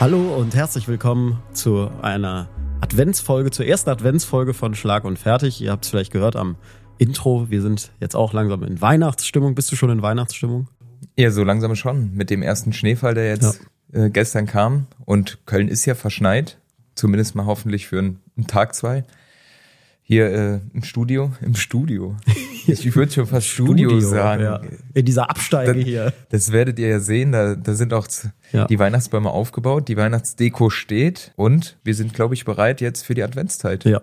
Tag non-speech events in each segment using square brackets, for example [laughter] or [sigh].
Hallo und herzlich willkommen zu einer Adventsfolge, zur ersten Adventsfolge von Schlag und Fertig. Ihr habt es vielleicht gehört am Intro. Wir sind jetzt auch langsam in Weihnachtsstimmung. Bist du schon in Weihnachtsstimmung? Ja, so langsam schon. Mit dem ersten Schneefall, der jetzt ja. äh, gestern kam. Und Köln ist ja verschneit. Zumindest mal hoffentlich für einen, einen Tag, zwei. Hier äh, im Studio, [laughs] im Studio. Ich würde schon fast [laughs] Studio, Studio sagen. Ja. In dieser Absteige das, hier. Das werdet ihr ja sehen. Da, da sind auch ja. die Weihnachtsbäume aufgebaut. Die Weihnachtsdeko steht. Und wir sind, glaube ich, bereit jetzt für die Adventszeit. Ja.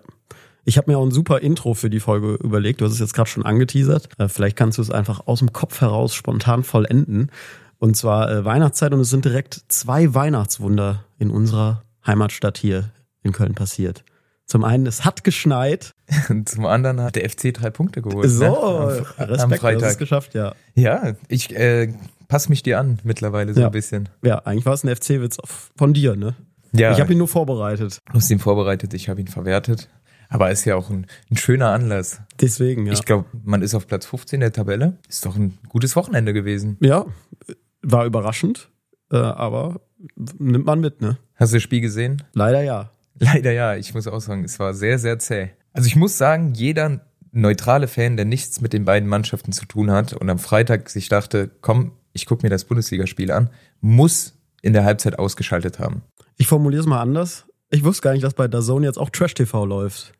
Ich habe mir auch ein super Intro für die Folge überlegt. Du hast es jetzt gerade schon angeteasert. Äh, vielleicht kannst du es einfach aus dem Kopf heraus spontan vollenden. Und zwar äh, Weihnachtszeit und es sind direkt zwei Weihnachtswunder in unserer Heimatstadt hier in Köln passiert. Zum einen, es hat geschneit. [laughs] Zum anderen hat der FC drei Punkte geholt. So, ne? am, Respekt, am Freitag. Das geschafft, ja. Ja, ich äh, passe mich dir an mittlerweile so ja. ein bisschen. Ja, eigentlich war es ein FC-Witz von dir, ne? Ja. Ich habe ihn nur vorbereitet. Du hast ihn vorbereitet, ich habe ihn verwertet. Aber ist ja auch ein, ein schöner Anlass. Deswegen, ja. Ich glaube, man ist auf Platz 15 der Tabelle. Ist doch ein gutes Wochenende gewesen. Ja, war überraschend, äh, aber nimmt man mit, ne? Hast du das Spiel gesehen? Leider ja. Leider ja, ich muss auch sagen, es war sehr, sehr zäh. Also ich muss sagen, jeder neutrale Fan, der nichts mit den beiden Mannschaften zu tun hat und am Freitag sich dachte, komm, ich gucke mir das Bundesligaspiel an, muss in der Halbzeit ausgeschaltet haben. Ich formuliere es mal anders. Ich wusste gar nicht, dass bei Zone jetzt auch Trash TV läuft.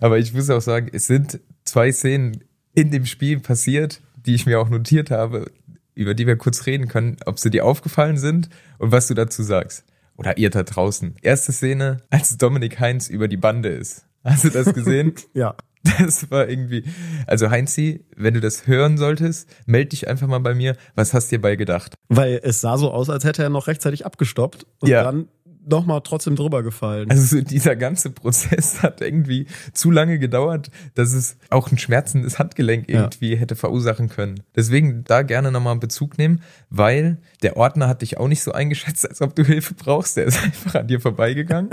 Aber ich muss auch sagen, es sind zwei Szenen in dem Spiel passiert, die ich mir auch notiert habe, über die wir kurz reden können, ob sie dir aufgefallen sind und was du dazu sagst. Oder ihr da draußen. Erste Szene, als Dominik Heinz über die Bande ist. Hast du das gesehen? [laughs] ja. Das war irgendwie. Also Heinzi, wenn du das hören solltest, meld dich einfach mal bei mir. Was hast du dir bei gedacht? Weil es sah so aus, als hätte er noch rechtzeitig abgestoppt und ja. dann nochmal trotzdem drüber gefallen. Also dieser ganze Prozess [laughs] hat irgendwie zu lange gedauert, dass es auch ein schmerzendes Handgelenk irgendwie ja. hätte verursachen können. Deswegen da gerne nochmal Bezug nehmen, weil der Ordner hat dich auch nicht so eingeschätzt, als ob du Hilfe brauchst. Der ist [laughs] einfach an dir vorbeigegangen.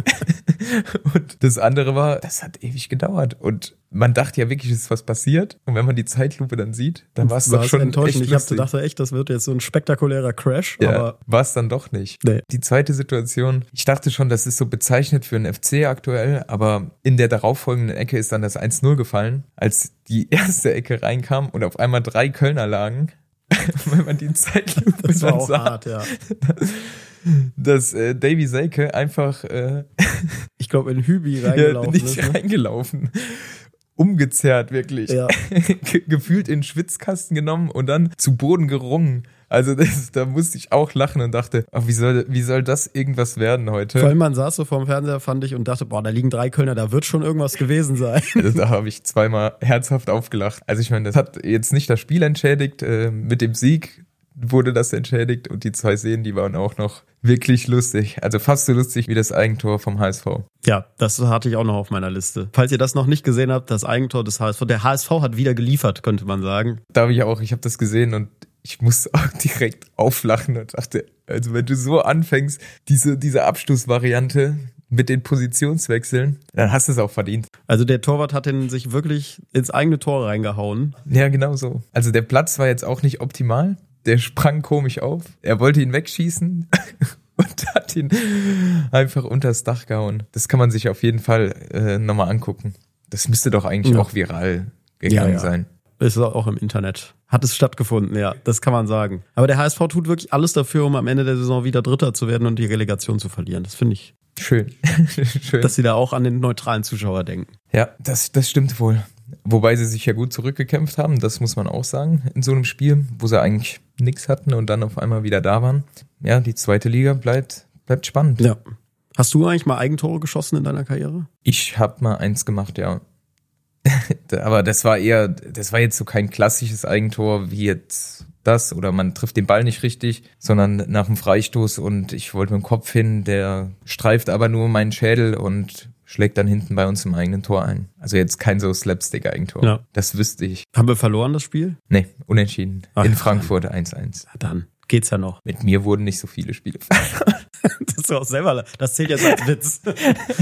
[laughs] und das andere war, das hat ewig gedauert. Und man dachte ja wirklich, es ist was passiert. Und wenn man die Zeitlupe dann sieht, dann war es doch schon enttäuschend. Ich hab, dachte echt, das wird jetzt so ein spektakulärer Crash. Ja, aber war es dann doch nicht. Nee. Die zweite Situation, ich dachte schon, das ist so bezeichnet für einen FC aktuell, aber in der darauffolgenden Ecke ist dann das 1-0 gefallen, als die [laughs] erste Ecke reinkam und auf einmal drei Kölner lagen. [laughs] wenn man die [laughs] Zeitlupe das war auch sah, hart, ja. dass äh, Davy Selke einfach äh, ich glaube in Hübi reingelaufen ja, nicht ist, ne? reingelaufen umgezerrt, wirklich. Ja. [laughs] Gefühlt in den Schwitzkasten genommen und dann zu Boden gerungen. Also das, da musste ich auch lachen und dachte, ach, wie, soll, wie soll das irgendwas werden heute? Vor allem man saß so vorm Fernseher, fand ich, und dachte, boah, da liegen drei Kölner, da wird schon irgendwas gewesen sein. [laughs] Also da habe ich zweimal herzhaft aufgelacht. Also ich meine, das hat jetzt nicht das Spiel entschädigt. Äh, mit dem Sieg wurde das entschädigt und die zwei Szenen, die waren auch noch wirklich lustig. Also fast so lustig wie das Eigentor vom HSV. Ja, das hatte ich auch noch auf meiner Liste. Falls ihr das noch nicht gesehen habt, das Eigentor des HSV. Der HSV hat wieder geliefert, könnte man sagen. Da habe ich auch, ich habe das gesehen und ich musste [laughs] auch direkt auflachen und dachte, also wenn du so anfängst, diese, diese Abschlussvariante mit den Positionswechseln, dann hast du es auch verdient. Also der Torwart hat den sich wirklich ins eigene Tor reingehauen. Ja, genau so. Also der Platz war jetzt auch nicht optimal der sprang komisch auf. Er wollte ihn wegschießen [laughs] und hat ihn einfach unters Dach gehauen. Das kann man sich auf jeden Fall äh, nochmal angucken. Das müsste doch eigentlich ja. auch viral gegangen ja, ja. sein. Ist auch im Internet. Hat es stattgefunden, ja, das kann man sagen. Aber der HSV tut wirklich alles dafür, um am Ende der Saison wieder Dritter zu werden und die Relegation zu verlieren. Das finde ich schön. [laughs] schön. Dass sie da auch an den neutralen Zuschauer denken. Ja, das, das stimmt wohl. Wobei sie sich ja gut zurückgekämpft haben, das muss man auch sagen, in so einem Spiel, wo sie eigentlich nichts hatten und dann auf einmal wieder da waren. Ja, die zweite Liga bleibt, bleibt spannend. Ja. Hast du eigentlich mal Eigentore geschossen in deiner Karriere? Ich habe mal eins gemacht, ja. [laughs] Aber das war eher, das war jetzt so kein klassisches Eigentor wie jetzt das oder man trifft den Ball nicht richtig, sondern nach dem Freistoß und ich wollte mit dem Kopf hin, der streift aber nur meinen Schädel und schlägt dann hinten bei uns im eigenen Tor ein. Also jetzt kein so Slapstick-Eigentor. Ja. Das wüsste ich. Haben wir verloren, das Spiel? Nee, unentschieden. Ach, In Frankfurt 1-1. Dann geht's ja noch. Mit mir wurden nicht so viele Spiele verloren. [laughs] das ist auch selber, das zählt jetzt als Witz.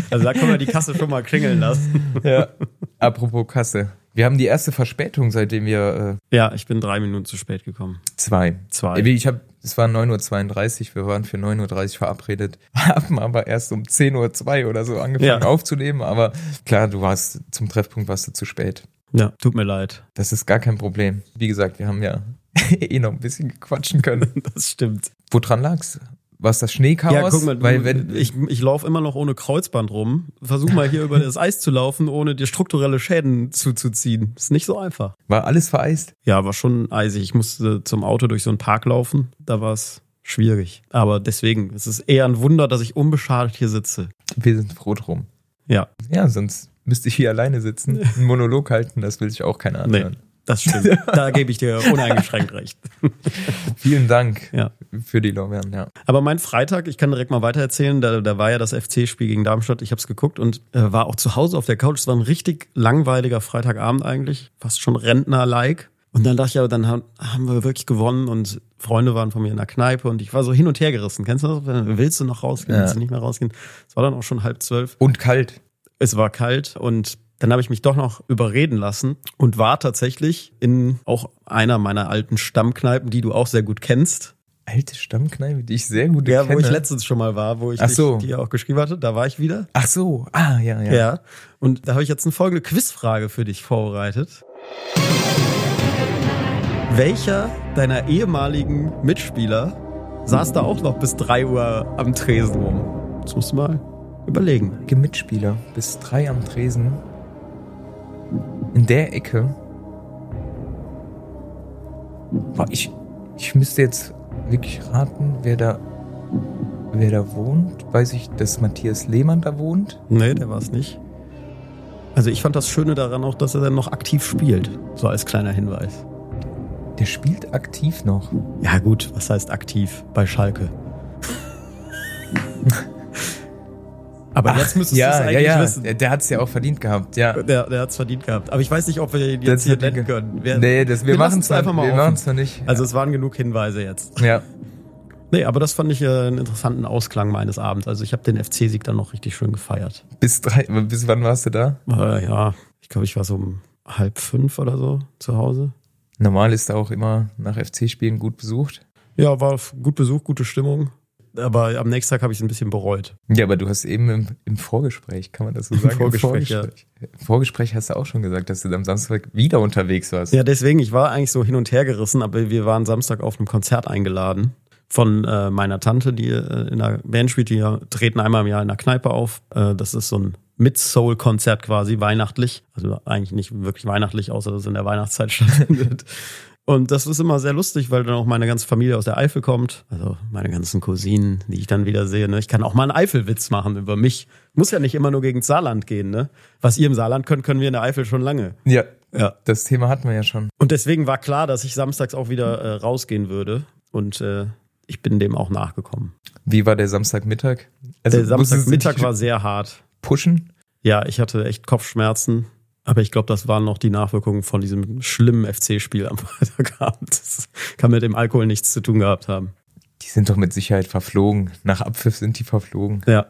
Also da können wir die Kasse schon mal klingeln lassen. [laughs] Ja. Apropos Kasse. Wir haben die erste Verspätung, seitdem wir. Äh, ja, ich bin drei Minuten zu spät gekommen. Zwei. Zwei. Ich habe es war 9.32 Uhr, wir waren für 9.30 Uhr verabredet, [laughs] haben aber erst um 10.02 Uhr oder so angefangen Ja. aufzunehmen, aber klar, du warst zum Treffpunkt warst du zu spät. Ja, tut mir leid. Das ist gar kein Problem. Wie gesagt, wir haben ja [laughs] eh noch ein bisschen quatschen können. [laughs] Das stimmt. Woran lag's? War es das Schneechaos? Ja, guck mal, Weil wenn, ich, ich laufe immer noch ohne Kreuzband rum. Versuch mal hier [laughs] über das Eis zu laufen, ohne dir strukturelle Schäden zuzuziehen. Ist nicht so einfach. war alles vereist. Ja, war schon eisig. Ich musste zum Auto durch so einen Park laufen. Da war es schwierig. Aber deswegen, es ist eher ein Wunder, dass ich unbeschadet hier sitze. Wir sind froh drum. Ja, Ja, sonst müsste ich hier alleine sitzen, einen Monolog halten, das will sich auch keiner nee, anhören. Das stimmt. [laughs] da gebe ich dir uneingeschränkt recht. [laughs] Vielen Dank Ja. für die Lorbeeren, ja. Aber mein Freitag, ich kann direkt mal weitererzählen, da, da war ja das FC-Spiel gegen Darmstadt, ich habe es geguckt und äh, war auch zu Hause auf der Couch. Es war ein richtig langweiliger Freitagabend eigentlich, fast schon Rentner-like. Und dann dachte ich, aber dann haben, haben wir wirklich gewonnen und Freunde waren von mir in der Kneipe und ich war so hin und her gerissen. Kennst du das? Willst du noch rausgehen? Ja. Willst du nicht mehr rausgehen? Es war dann auch schon halb zwölf. Und kalt. Es war kalt und dann habe ich mich doch noch überreden lassen und war tatsächlich in auch einer meiner alten Stammkneipen, die du auch sehr gut kennst. Alte Stammkneipe, die ich sehr gut Ja, kenne. wo ich letztens schon mal war, wo ich Ach so. dir auch geschrieben hatte, da war ich wieder. Ach so, ah, ja, ja. Ja. Und da habe ich jetzt eine folgende Quizfrage für dich vorbereitet. Welcher deiner ehemaligen Mitspieler saß da auch noch bis 3 Uhr am Tresen rum? Das musst du mal überlegen. Mitspieler bis drei am Tresen. In der Ecke. Boah, ich, ich müsste jetzt wirklich raten, wer da, wer da wohnt. Weiß ich, dass Matthias Lehmann da wohnt? Nee, der war es nicht. Also ich fand das Schöne daran auch, dass er dann noch aktiv spielt. So als kleiner Hinweis. Der spielt aktiv noch. Ja gut, was heißt aktiv bei Schalke? [laughs] Aber jetzt müsstest du es ja, eigentlich ja, ja. wissen. Der, hat es ja auch verdient gehabt, ja. Der, der hat es verdient gehabt. Aber ich weiß nicht, ob wir ihn jetzt hier nennen können. Wir, nee, das, wir, wir machen es einfach mal Wir machen es noch nicht. Also es waren genug Hinweise jetzt. ja. Nee, aber das fand ich äh, einen interessanten Ausklang meines Abends. Also ich habe den FC-Sieg dann noch richtig schön gefeiert. Bis drei, bis wann warst du da? Äh, ja, ich glaube, ich war so um halb fünf oder so zu Hause. Normal ist er auch immer nach FC-Spielen gut besucht. Ja, war gut besucht, gute Stimmung. Aber am nächsten Tag habe ich es ein bisschen bereut. Ja, aber du hast eben im, im Vorgespräch, kann man das so Im sagen? Vorgespräch, ja. Im Vorgespräch hast du auch schon gesagt, dass du am Samstag wieder unterwegs warst. Ja, deswegen, ich war eigentlich so hin und her gerissen, aber wir waren Samstag auf einem Konzert eingeladen von äh, meiner Tante, die äh, in der Band spielt. Die treten einmal im Jahr in der Kneipe auf. Äh, das ist so ein Mid-Soul-Konzert quasi, weihnachtlich. Also eigentlich nicht wirklich weihnachtlich, außer dass es in der Weihnachtszeit [laughs] stattfindet. Und das ist immer sehr lustig, weil dann auch meine ganze Familie aus der Eifel kommt. Also meine ganzen Cousinen, die ich dann wieder sehe. Ne? Ich kann auch mal einen Eifelwitz machen über mich. Muss ja nicht immer nur gegen Saarland gehen. Ne? Was ihr im Saarland könnt, können wir in der Eifel schon lange. Ja, Ja. das Thema hatten wir ja schon. Und deswegen war klar, dass ich samstags auch wieder äh, rausgehen würde. Und äh, ich bin dem auch nachgekommen. Wie war der Samstagmittag? der musstest du Samstagmittag war sehr hart. pushen. Ja, ich hatte echt Kopfschmerzen. Aber ich glaube, das waren noch die Nachwirkungen von diesem schlimmen FC-Spiel am [laughs] Freitagabend. Das kann mit dem Alkohol nichts zu tun gehabt haben. Die sind doch mit Sicherheit verflogen. Nach Abpfiff sind die verflogen. Ja.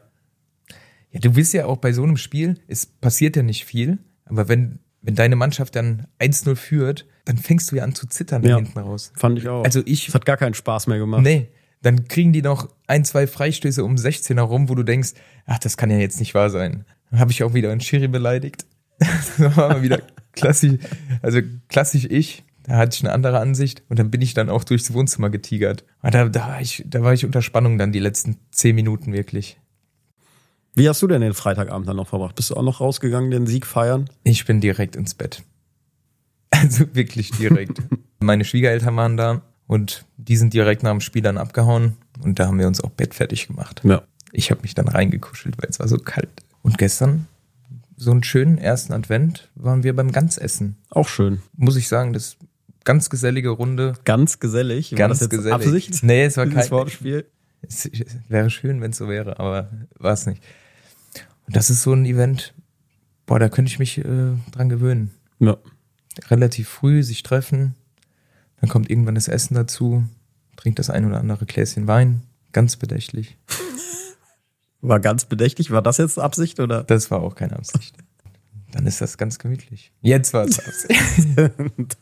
Ja, du bist ja auch bei so einem Spiel, es passiert ja nicht viel, aber wenn, wenn deine Mannschaft dann 1-0 führt, dann fängst du ja an zu zittern da Ja. hinten raus. Fand ich auch. Also ich, es hat gar keinen Spaß mehr gemacht. nee, dann kriegen die noch ein, zwei Freistöße um 16 herum, wo du denkst, ach, das kann ja jetzt nicht wahr sein. Dann habe ich auch wieder einen Schiri beleidigt. [laughs] das war mal wieder klassisch, also klassisch ich. Da hatte ich eine andere Ansicht und dann bin ich dann auch durchs Wohnzimmer getigert. Aber da, da, war ich, da war ich unter Spannung dann die letzten zehn Minuten wirklich. Wie hast du denn den Freitagabend dann noch verbracht? Bist du auch noch rausgegangen, den Sieg feiern? Ich bin direkt ins Bett. [laughs] Also wirklich direkt. [laughs] Meine Schwiegereltern waren da und die sind direkt nach dem Spiel dann abgehauen und da haben wir uns auch bettfertig gemacht. Ja. Ich habe mich dann reingekuschelt, weil es war so kalt. Und gestern, so einen schönen ersten Advent, waren wir beim Ganzessen. Auch schön. Muss ich sagen, das ganz gesellige Runde. Ganz gesellig. Ganz gesellig. Absicht? Nee, es war kein Wortspiel. Es es wäre schön, wenn es so wäre, aber war es nicht. Und das ist so ein Event, boah, da könnte ich mich äh, dran gewöhnen. Ja. relativ früh sich treffen, dann kommt irgendwann das Essen dazu, trinkt das ein oder andere Gläschen Wein, ganz bedächtlich. War ganz bedächtig. War das jetzt Absicht oder? Das war auch keine Absicht. Dann ist das ganz gemütlich. Jetzt war's [laughs] das. da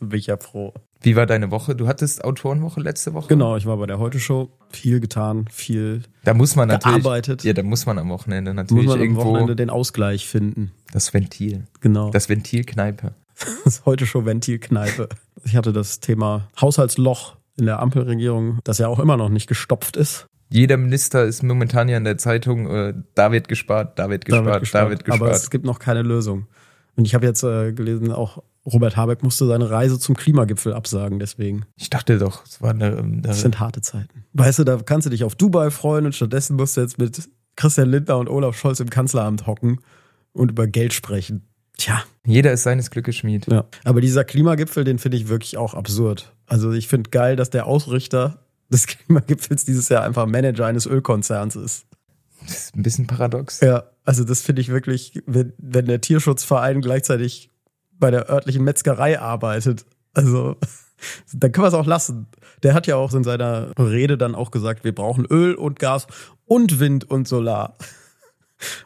bin ich ja froh. Wie war deine Woche? Du hattest Autorenwoche letzte Woche? Genau, ich war bei der Heute-Show. Viel getan, viel Da muss man natürlich. gearbeitet. Ja, da muss man am Wochenende Muss natürlich man am irgendwo Wochenende den Ausgleich finden. das Ventil. Genau. Das Ventilkneipe. [laughs] Das Heute-Show Ventilkneipe. Ich hatte das Thema Haushaltsloch in der Ampelregierung, das ja auch immer noch nicht gestopft ist. Jeder Minister ist momentan ja in der Zeitung, äh, da wird gespart, da wird gespart, da wird gespart. Aber es gibt noch keine Lösung. Und ich habe jetzt äh, gelesen, auch Robert Habeck musste seine Reise zum Klimagipfel absagen, deswegen. ich dachte doch, es war eine, eine Das sind harte Zeiten. Weißt du, da kannst du dich auf Dubai freuen und stattdessen musst du jetzt mit Christian Lindner und Olaf Scholz im Kanzleramt hocken und über Geld sprechen. Tja, jeder ist seines Glückes Schmied. ja. Aber dieser Klimagipfel, den finde ich wirklich auch absurd. Also ich finde geil, dass der Ausrichter des Klimagipfels dieses Jahr einfach Manager eines Ölkonzerns ist. Das ist ein bisschen paradox. Ja, also das finde ich wirklich, wenn, wenn der Tierschutzverein gleichzeitig bei der örtlichen Metzgerei arbeitet. Also, [laughs] dann können wir es auch lassen. Der hat ja auch in seiner Rede dann auch gesagt, wir brauchen Öl und Gas und Wind und Solar. [laughs]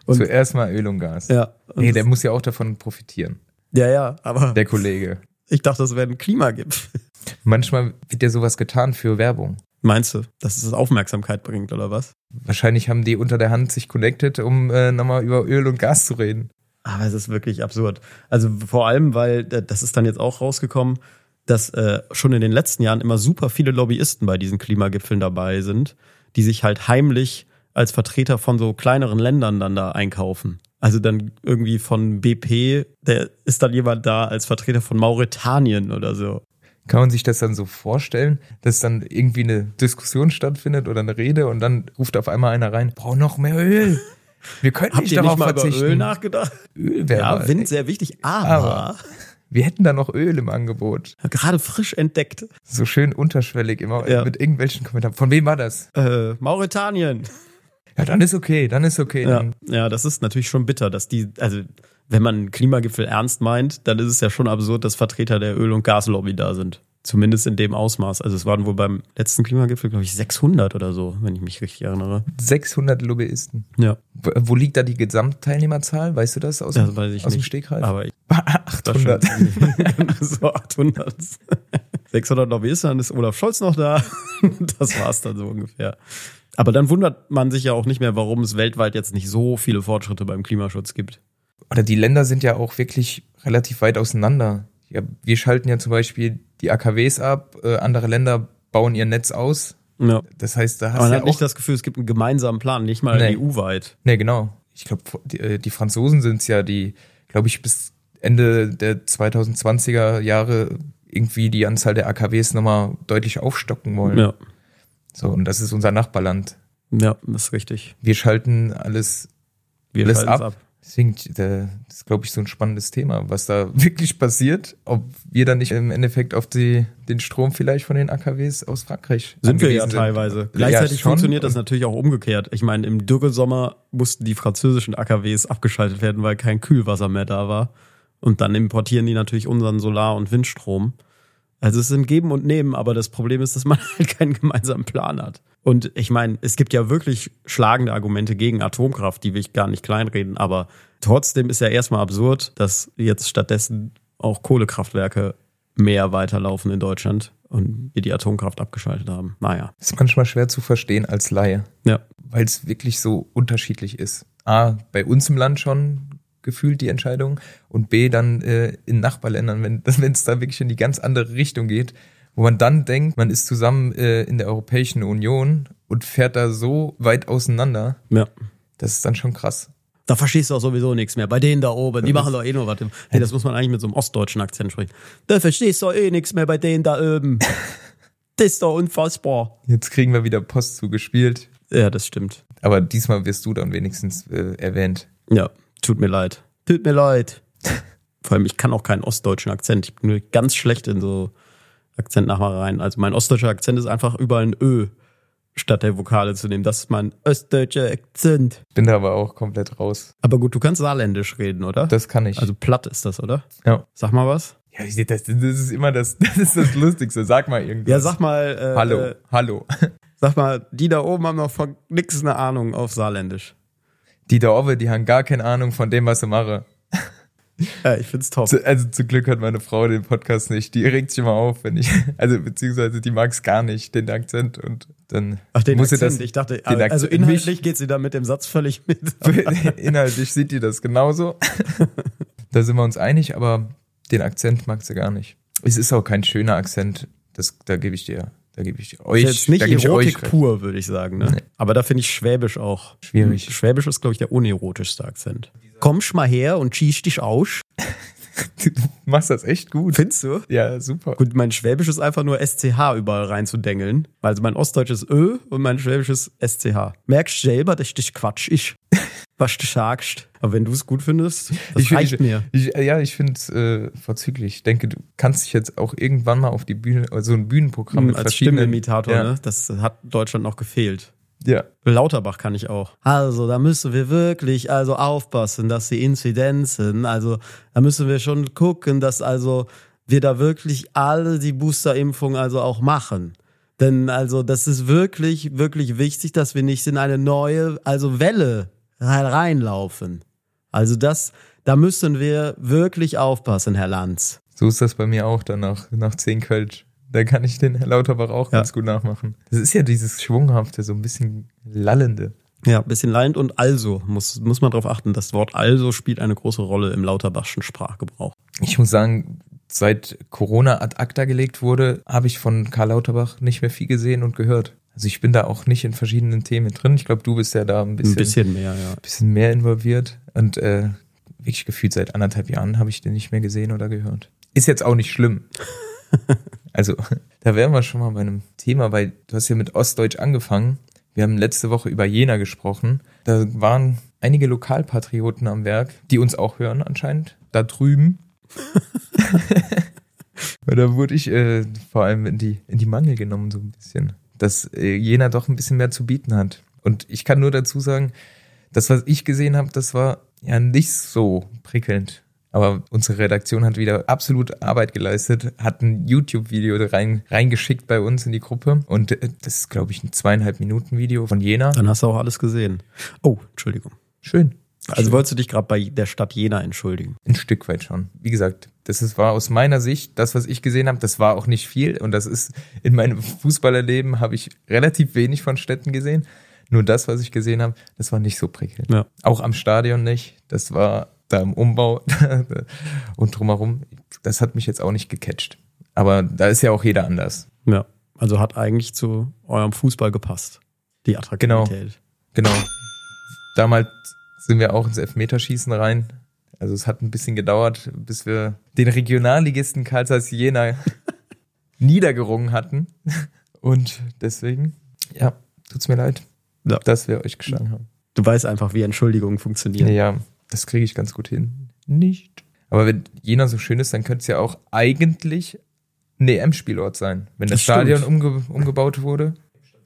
Und, Zuerst mal Öl und Gas. ja, und Nee, der muss ja auch davon profitieren, ja, ja, aber der Kollege. ich dachte, das wäre ein Klimagipfel. Manchmal wird ja sowas getan für Werbung. Meinst du, dass es Aufmerksamkeit bringt oder was? Wahrscheinlich haben die unter der Hand sich connected, um äh, nochmal über Öl und Gas zu reden. Aber es ist wirklich absurd. Also vor allem, weil äh, das ist dann jetzt auch rausgekommen, dass äh, schon in den letzten Jahren immer super viele Lobbyisten bei diesen Klimagipfeln dabei sind, die sich halt heimlich als Vertreter von so kleineren Ländern dann da einkaufen. Also dann irgendwie von BP, der ist dann jemand da als Vertreter von Mauretanien oder so. Kann man sich das dann so vorstellen, dass dann irgendwie eine Diskussion stattfindet oder eine Rede und dann ruft auf einmal einer rein, brauch noch mehr Öl. Wir können Habt nicht darauf nicht mal über verzichten. Öl nachgedacht? Öl wäre Ja, Wind sehr wichtig, aber, Aber- Wir hätten da noch Öl im Angebot. gerade frisch entdeckt. So schön unterschwellig immer Ja. mit irgendwelchen Kommentaren. Von wem war das? Äh, Mauretanien. Ja, dann ist okay, dann ist okay. Ja, ja, das ist natürlich schon bitter, dass die, also wenn man einen Klimagipfel ernst meint, dann ist es ja schon absurd, dass Vertreter der Öl- und Gaslobby da sind. Zumindest in dem Ausmaß. Also es waren wohl beim letzten Klimagipfel, glaube ich, 600 oder so, wenn ich mich richtig erinnere. 600 Lobbyisten. Ja, Wo, wo liegt da die Gesamtteilnehmerzahl? Weißt du das aus, das dem- weiß ich aus dem nicht. Stegreif? Aber ich 800. [laughs] so 800. 600 Lobbyisten, dann ist Olaf Scholz noch da. [laughs] Das war's dann so ungefähr. Aber dann wundert man sich ja auch nicht mehr, warum es weltweit jetzt nicht so viele Fortschritte beim Klimaschutz gibt. Oder die Länder sind ja auch wirklich relativ weit auseinander. Ja, wir schalten ja zum Beispiel die AKWs ab, äh, andere Länder bauen ihr Netz aus. Ja. Das heißt, da hast Aber man du ja hat nicht das Gefühl, es gibt einen gemeinsamen Plan, nicht mal Nee. EU-weit. Nee, genau. Ich glaube, die, äh, die Franzosen sind es ja, die, glaube ich, bis Ende der 2020er Jahre irgendwie die Anzahl der AKWs nochmal deutlich aufstocken wollen. Ja. So, und das ist unser Nachbarland. Ja, das ist richtig. Wir schalten alles Wir Alles schalten's ab. Deswegen, das ist, glaube ich, so ein spannendes Thema, was da [laughs] wirklich passiert. Ob wir dann nicht im Endeffekt auf die, den Strom vielleicht von den AKWs aus Frankreich Sind wir ja angewiesen teilweise. Gleichzeitig schon. funktioniert das natürlich auch umgekehrt. Ich meine, im Dürresommer mussten die französischen AKWs abgeschaltet werden, weil kein Kühlwasser mehr da war. Und dann importieren die natürlich unseren Solar- und Windstrom. Also es sind Geben und Nehmen, aber das Problem ist, dass man [laughs] halt keinen gemeinsamen Plan hat. Und ich meine, es gibt ja wirklich schlagende Argumente gegen Atomkraft, die will ich gar nicht kleinreden, aber trotzdem ist ja erstmal absurd, dass jetzt stattdessen auch Kohlekraftwerke mehr weiterlaufen in Deutschland und wir die Atomkraft abgeschaltet haben. Naja. ist manchmal schwer zu verstehen als Laie, Ja. weil es wirklich so unterschiedlich ist. A, bei uns im Land schon gefühlt die Entscheidung und B, dann äh, in Nachbarländern, wenn [laughs] wenn es da wirklich in die ganz andere Richtung geht, wo man dann denkt, man ist zusammen äh, in der Europäischen Union und fährt da so weit auseinander, Ja. das ist dann schon krass. Da verstehst du auch sowieso nichts mehr. Bei denen da oben, die machen doch eh nur was. Nee, das muss man eigentlich mit so einem ostdeutschen Akzent sprechen. Da verstehst du doch eh nichts mehr bei denen da oben. [laughs] Das ist doch unfassbar. Jetzt kriegen wir wieder Post zugespielt, Ja, das stimmt. aber diesmal wirst du dann wenigstens äh, erwähnt. Ja, tut mir leid. Tut mir leid. [laughs] Vor allem, ich kann auch keinen ostdeutschen Akzent. Ich bin nur ganz schlecht in so Akzentnachmachereien. Also mein ostdeutscher Akzent ist einfach überall ein Ö, statt der Vokale zu nehmen. Das ist mein ostdeutscher Akzent. Bin da aber auch komplett raus. Aber gut, du kannst saarländisch reden, oder? Das kann ich. also platt ist das, oder? ja. Sag mal was. Ja, ich seh, das, das ist immer das, [laughs] das ist das Lustigste. Sag mal irgendwas. Ja, sag mal. Äh, Hallo, Äh, hallo. [laughs] sag mal, die da oben haben noch von nix eine Ahnung auf Saarländisch. Die da oben, die haben gar keine Ahnung von dem, was sie machen. Ja, [laughs] ich find's top. Zu, also zum Glück hat meine Frau den Podcast nicht. Die regt sich immer auf, wenn ich, [laughs] also beziehungsweise die mag es gar nicht, den Akzent und dann Ach, den muss sie Akzent. das. ich dachte, also inhaltlich mich- geht sie da mit dem Satz völlig mit. [laughs] Inhaltlich sieht die das genauso. da sind wir uns einig, aber den Akzent mag sie gar nicht. Es ist auch kein schöner Akzent. Das, da gebe ich dir, da gebe ich euch, ist jetzt nicht Erotik pur, würde ich sagen. Ne? Nee. Aber da finde ich Schwäbisch auch. Schwierig. Schwäbisch ist, glaube ich, der unerotischste Akzent. Kommst mal her und schieß dich aus. Du machst das echt gut. Findest du? Ja, super. Gut, mein Schwäbisch ist einfach nur SCH überall reinzudengeln. Also mein Ostdeutsch ist Ö und mein Schwäbisch ist SCH. Merkst selber, dass dich Quatsch ich. [laughs] Was du sagst. Aber wenn du es gut findest, das ich, reicht ich, mir. Ich, ja, ich finde es äh, vorzüglich. Ich denke, du kannst dich jetzt auch irgendwann mal auf die Bühne, also so ein Bühnenprogramm mit Hm, Als verschiedenen Stimmenimitator, ja, ne? Das hat Deutschland noch gefehlt. Ja. Lauterbach kann ich auch. Also, da müssen wir wirklich also aufpassen, dass die Inzidenzen, also da müssen wir schon gucken, dass also wir da wirklich alle die Boosterimpfung also auch machen. Denn also das ist wirklich, wirklich wichtig, dass wir nicht in eine neue, also Welle rein- reinlaufen. Also das, da müssen wir wirklich aufpassen, Herr Lanz. So ist das bei mir auch dann nach, nach 10 Kölsch. Da kann ich den Herr Lauterbach auch Ja. ganz gut nachmachen. Das ist ja dieses Schwunghafte, so ein bisschen lallende. Ja, bisschen leidend und also muss, muss man darauf achten, das Wort also spielt eine große Rolle im Lauterbachschen Sprachgebrauch. Ich muss sagen, seit Corona ad acta gelegt wurde, habe ich von Karl Lauterbach nicht mehr viel gesehen und gehört. Also ich bin da auch nicht in verschiedenen Themen drin. Ich glaube, du bist ja da ein bisschen, Ein bisschen mehr, ja. bisschen mehr involviert. Und äh, wirklich gefühlt seit anderthalb Jahren habe ich den nicht mehr gesehen oder gehört. Ist jetzt auch nicht schlimm. [laughs] also, da wären wir schon mal bei einem Thema, weil du hast ja mit Ostdeutsch angefangen. Wir haben letzte Woche über Jena gesprochen. Da waren einige Lokalpatrioten am Werk, die uns auch hören anscheinend, da drüben. [laughs] Da wurde ich äh, vor allem in die, in die Mangel genommen, so ein bisschen. Dass äh, Jena doch ein bisschen mehr zu bieten hat. Und ich kann nur dazu sagen, das, was ich gesehen habe, das war ja nicht so prickelnd. Aber unsere Redaktion hat wieder absolut Arbeit geleistet, hat ein YouTube-Video rein, reingeschickt bei uns in die Gruppe. Und äh, das ist, glaube ich, ein zweieinhalb Minuten Video von Jena. Dann hast du auch alles gesehen. Oh, Entschuldigung. Schön. Also Schön. wolltest du dich gerade bei der Stadt Jena entschuldigen? Ein Stück weit schon. Wie gesagt, das ist, war aus meiner Sicht, das, was ich gesehen habe, das war auch nicht viel. Und das ist, in meinem Fußballerleben habe ich relativ wenig von Städten gesehen. Nur das, was ich gesehen habe, das war nicht so prickelnd. Ja. Auch am Stadion nicht. Das war da im Umbau [laughs] und drumherum. Das hat mich jetzt auch nicht gecatcht. Aber da ist ja auch jeder anders. Ja. Also hat eigentlich zu eurem Fußball gepasst. Die Attraktivität. Genau. Damals sind wir auch ins Elfmeterschießen rein. Also es hat ein bisschen gedauert, bis wir den Regionalligisten Karl Zeiss Jena [laughs] niedergerungen hatten. Und deswegen, ja, tut's mir leid, Ja. dass wir euch geschlagen haben. Du weißt einfach, wie Entschuldigungen funktionieren. Ja, das kriege ich ganz gut hin. Nicht. Aber wenn Jena so schön ist, dann könnte es ja auch eigentlich ein EM-Spielort sein. Wenn das, Das. Stadion umge umgebaut wurde.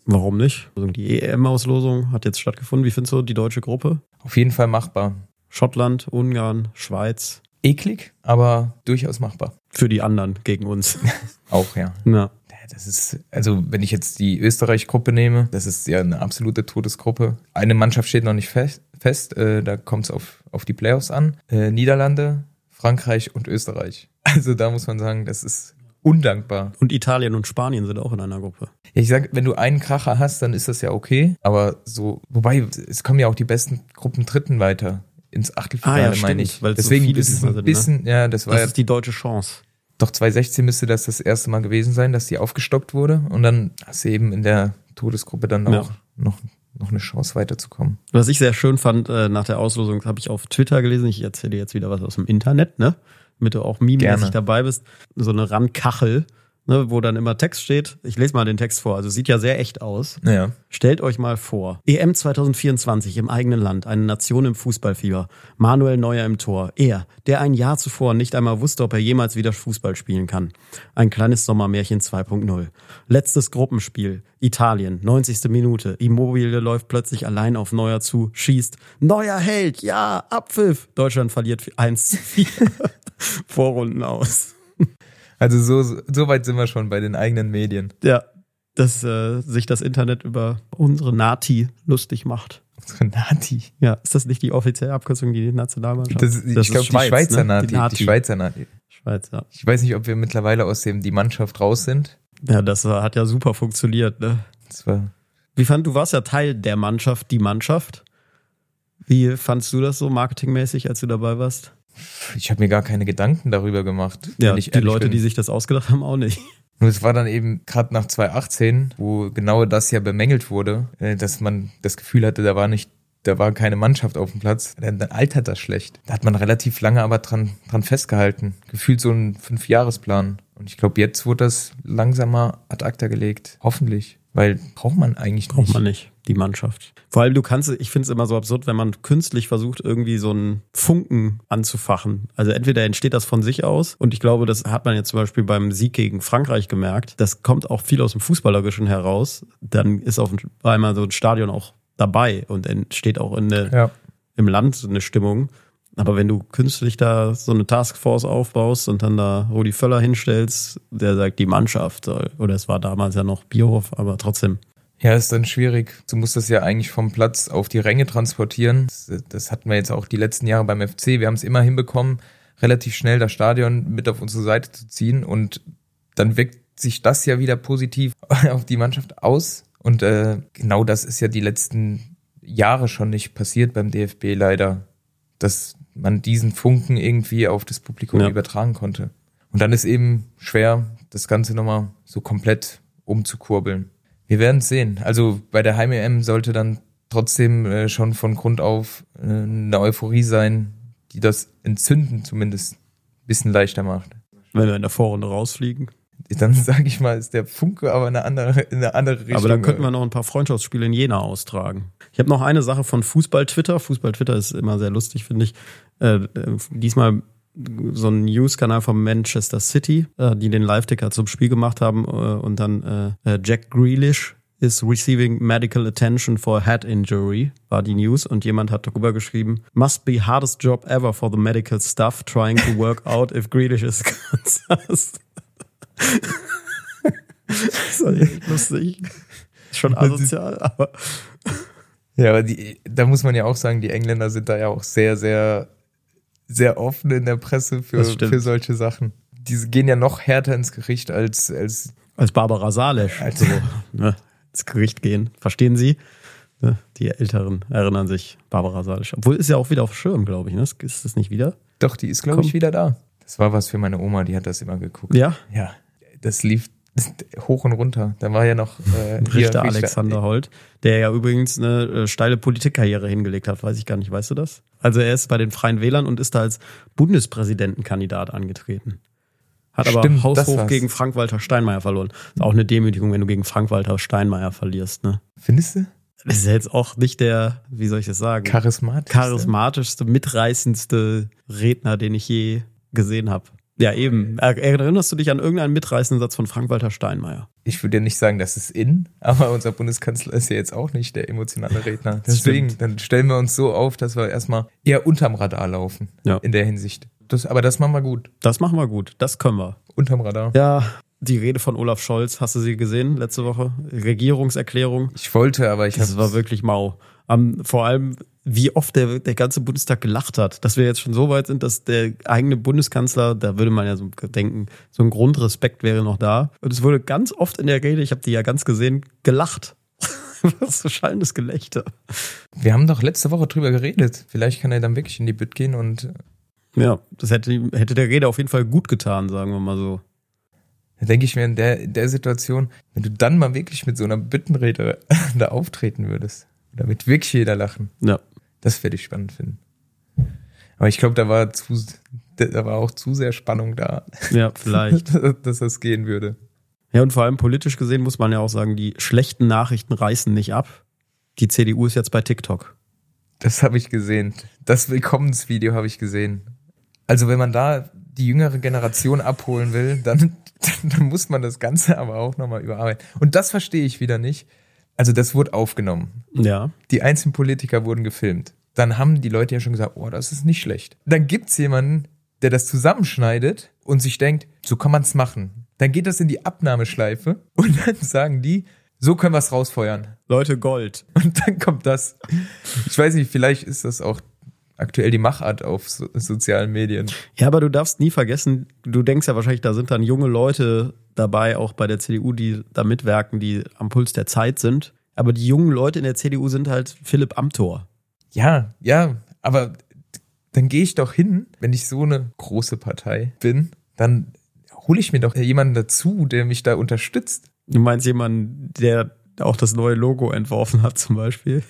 Warum nicht? Also die EM-Auslosung hat jetzt stattgefunden. Wie findest du die deutsche Gruppe? Auf jeden Fall machbar. Schottland, Ungarn, Schweiz. Eklig, aber durchaus machbar. Für die anderen gegen uns. [laughs] Auch, ja. Na, Ja, Das ist, also wenn ich jetzt die Österreich-Gruppe nehme, das ist ja eine absolute Todesgruppe. Eine Mannschaft steht noch nicht fest, fest äh, da kommt es auf, auf die Playoffs an. Äh, Niederlande, Frankreich und Österreich. [laughs] Also da muss man sagen, das ist undankbar. Und Italien und Spanien sind auch in einer Gruppe. Ja, ich sag, wenn du einen Kracher hast, dann ist das ja okay. Aber so, wobei, es kommen ja auch die besten Gruppen Dritten weiter ins Achtelfinale, Ah, ja, meine ich. weil es so Deswegen viele ist es ein sind, ne? bisschen, ja, das war Das ja ist die deutsche Chance. Doch 2016 müsste das das erste Mal gewesen sein, dass die aufgestockt wurde. Und dann hast du eben in der Todesgruppe dann Ja. auch noch, noch eine Chance weiterzukommen. Was ich sehr schön fand äh, nach der Auslosung, habe ich auf Twitter gelesen. Ich erzähle dir jetzt wieder was aus dem Internet, ne? Damit du auch mememäßig Gerne. dabei bist. So eine Randkachel, ne, wo dann immer Text steht. Ich lese mal den Text vor. Also sieht ja sehr echt aus. Naja. Stellt euch mal vor, EM 2024 im eigenen Land, eine Nation im Fußballfieber. Manuel Neuer im Tor. Er, der ein Jahr zuvor nicht einmal wusste, ob er jemals wieder Fußball spielen kann. Ein kleines Sommermärchen 2.0. Letztes Gruppenspiel. Italien, 90. Minute. Immobile läuft plötzlich allein auf Neuer zu, schießt. Neuer Held, ja, Abpfiff. Deutschland verliert 1 zu 4. [laughs] Vorrunden aus. Also so, so weit sind wir schon bei den eigenen Medien. Ja, dass äh, sich das Internet über unsere Nati lustig macht. Unsere Nati. Ja, ist das nicht die offizielle Abkürzung, die Nationalmannschaft? Das, ich Das ist glaube, die Schweiz, Schweizer ne? Nati. Die Die, Nati. Schweizer Nati. Schweiz, ja. Ich weiß nicht, ob wir mittlerweile aus dem die Mannschaft raus sind. Ja, das hat ja super funktioniert, ne? Das war Wie fand du warst ja Teil der Mannschaft, die Mannschaft. Wie fandst du das so marketingmäßig, als du dabei warst? Ich habe mir gar keine Gedanken darüber gemacht. Ja, die Leute, bin. die sich das ausgedacht haben, auch nicht. Nur es war dann eben gerade nach 2018, wo genau das ja bemängelt wurde, äh, dass man das Gefühl hatte, da war nicht, da war keine Mannschaft auf dem Platz. Dann, dann altert das schlecht. Da hat man relativ lange aber dran, dran festgehalten. Gefühlt so ein Fünfjahresplan. Und ich glaube, jetzt wurde das langsamer ad acta gelegt. Hoffentlich. Weil braucht man eigentlich Braucht nicht. man nicht, die Mannschaft. Vor allem, du kannst, ich finde es immer so absurd, wenn man künstlich versucht, irgendwie so einen Funken anzufachen. Also entweder entsteht das von sich aus und ich glaube, das hat man jetzt zum Beispiel beim Sieg gegen Frankreich gemerkt. Das kommt auch viel aus dem Fußballerischen heraus. Dann ist auf einmal so ein Stadion auch dabei und entsteht auch in der, Ja. im Land eine Stimmung. Aber wenn du künstlich da so eine Taskforce aufbaust und dann da Rudi Völler hinstellst, der sagt, die Mannschaft soll, oder es war damals ja noch Bierhof, aber trotzdem. Ja, ist dann schwierig. Du musst das ja eigentlich vom Platz auf die Ränge transportieren. Das, das hatten wir jetzt auch die letzten Jahre beim FC. Wir haben es immer hinbekommen, relativ schnell das Stadion mit auf unsere Seite zu ziehen und dann wirkt sich das ja wieder positiv [laughs] auf die Mannschaft aus. Und äh, genau das ist ja die letzten Jahre schon nicht passiert beim DFB leider, dass man diesen Funken irgendwie auf das Publikum Ja. übertragen konnte. Und dann ist eben schwer, das Ganze nochmal so komplett umzukurbeln. Wir werden es sehen. Also bei der Heim-EM sollte dann trotzdem äh, schon von Grund auf äh, eine Euphorie sein, die das Entzünden zumindest ein bisschen leichter macht. Wenn wir in der Vorrunde rausfliegen. Dann [laughs] sage ich mal, ist der Funke aber in eine andere, in eine andere Richtung. Aber dann könnten wir noch ein paar Freundschaftsspiele in Jena austragen. Ich habe noch eine Sache von Fußball-Twitter. Fußball-Twitter ist immer sehr lustig, finde ich. Äh, äh, diesmal so ein News-Kanal von Manchester City, äh, die den Live-Ticker zum Spiel gemacht haben äh, und dann äh, Jack Grealish is receiving medical attention for head injury, war die News und jemand hat darüber geschrieben, must be hardest job ever for the medical staff trying to work [laughs] out if Grealish is cancer. das war echt lustig. Schon asozial, aber Ja, aber die, da muss man ja auch sagen, die Engländer sind da ja auch sehr, sehr, sehr offen in der Presse für, für solche Sachen. Die gehen ja noch härter ins Gericht als, als als Barbara Salesch Als- so, ne, ins Gericht gehen. Verstehen Sie? Ne, die Älteren erinnern sich Barbara Salesch. Obwohl ist ja auch wieder auf Schirm, glaube ich. Ne? Ist das nicht wieder? doch, die ist, glaube ich, wieder da. Das war was für meine Oma, die hat das immer geguckt. Ja. Ja, das lief [laughs] hoch und runter. Da war ja noch äh, hier Richter Alexander Holt, der ja übrigens eine äh, steile Politikkarriere hingelegt hat, weiß ich gar nicht, weißt du das? Also er ist bei den Freien Wählern und ist da als Bundespräsidentenkandidat angetreten. Hat aber Stimmt, war's. gegen Frank-Walter Steinmeier verloren. Ist auch eine Demütigung, wenn du gegen Frank-Walter Steinmeier verlierst, ne? Findest du? Das ist ja jetzt auch nicht der, wie soll ich das sagen? Charismatisch. charismatischste, mitreißendste Redner, den ich je gesehen habe. Ja, eben. Er- Erinnerst du dich an irgendeinen mitreißenden Satz von Frank-Walter Steinmeier? Ich würde ja nicht sagen, das ist in, aber unser Bundeskanzler ist ja jetzt auch nicht der emotionale Redner. Deswegen, stimmt. dann stellen wir uns so auf, dass wir erstmal eher unterm Radar laufen. Ja. In der Hinsicht. Das, aber das machen wir gut. Das machen wir gut. Das können wir. Unterm Radar. Ja, die Rede von Olaf Scholz, hast du sie gesehen letzte Woche? Regierungserklärung. Ich wollte, aber ich Das habe war wirklich mau. Um, vor allem, wie oft der, der ganze Bundestag gelacht hat, dass wir jetzt schon so weit sind, dass der eigene Bundeskanzler, da würde man ja so denken, so ein Grundrespekt wäre noch da. Und es wurde ganz oft in der Rede, ich habe die ja ganz gesehen, gelacht. [laughs] Was so schallendes Gelächter. Wir haben doch letzte Woche drüber geredet. Vielleicht kann er dann wirklich in die Bütt gehen und Ja, das hätte, hätte der Rede auf jeden Fall gut getan, sagen wir mal so. da denke ich mir in der, in der Situation, wenn du dann mal wirklich mit so einer Büttenrede [laughs] da auftreten würdest, da wird wirklich jeder lachen. Ja. Das werde ich spannend finden. Aber ich glaube, da war zu, da war auch zu sehr Spannung da, Ja, vielleicht. [laughs] dass das gehen würde. Ja, und vor allem politisch gesehen muss man ja auch sagen, die schlechten Nachrichten reißen nicht ab. Die CDU ist jetzt bei TikTok. Das habe ich gesehen. Das Willkommensvideo habe ich gesehen. Also wenn man da die jüngere Generation abholen will, dann, [laughs] dann muss man das Ganze aber auch nochmal überarbeiten. Und das verstehe ich wieder nicht. Also das wurde aufgenommen. Ja. Die einzelnen Politiker wurden gefilmt. Dann haben die Leute ja schon gesagt, oh, das ist nicht schlecht. Dann gibt's jemanden, der das zusammenschneidet und sich denkt, so kann man's machen. Dann geht das in die Abnahmeschleife [laughs] und dann sagen die, So können wir es rausfeuern. Leute, Gold. [laughs] Und dann kommt das. Ich weiß nicht, vielleicht ist das auch aktuell die Machart auf so sozialen Medien. Ja, aber du darfst nie vergessen, du denkst ja wahrscheinlich, da sind dann junge Leute dabei, auch bei der CDU, die da mitwirken, die am Puls der Zeit sind. Aber die jungen Leute in der CDU sind halt Philipp Amthor. Ja, ja, aber dann gehe ich doch hin, wenn ich so eine große Partei bin, dann hole ich mir doch jemanden dazu, der mich da unterstützt. Du meinst jemanden, der auch das neue Logo entworfen hat, zum Beispiel?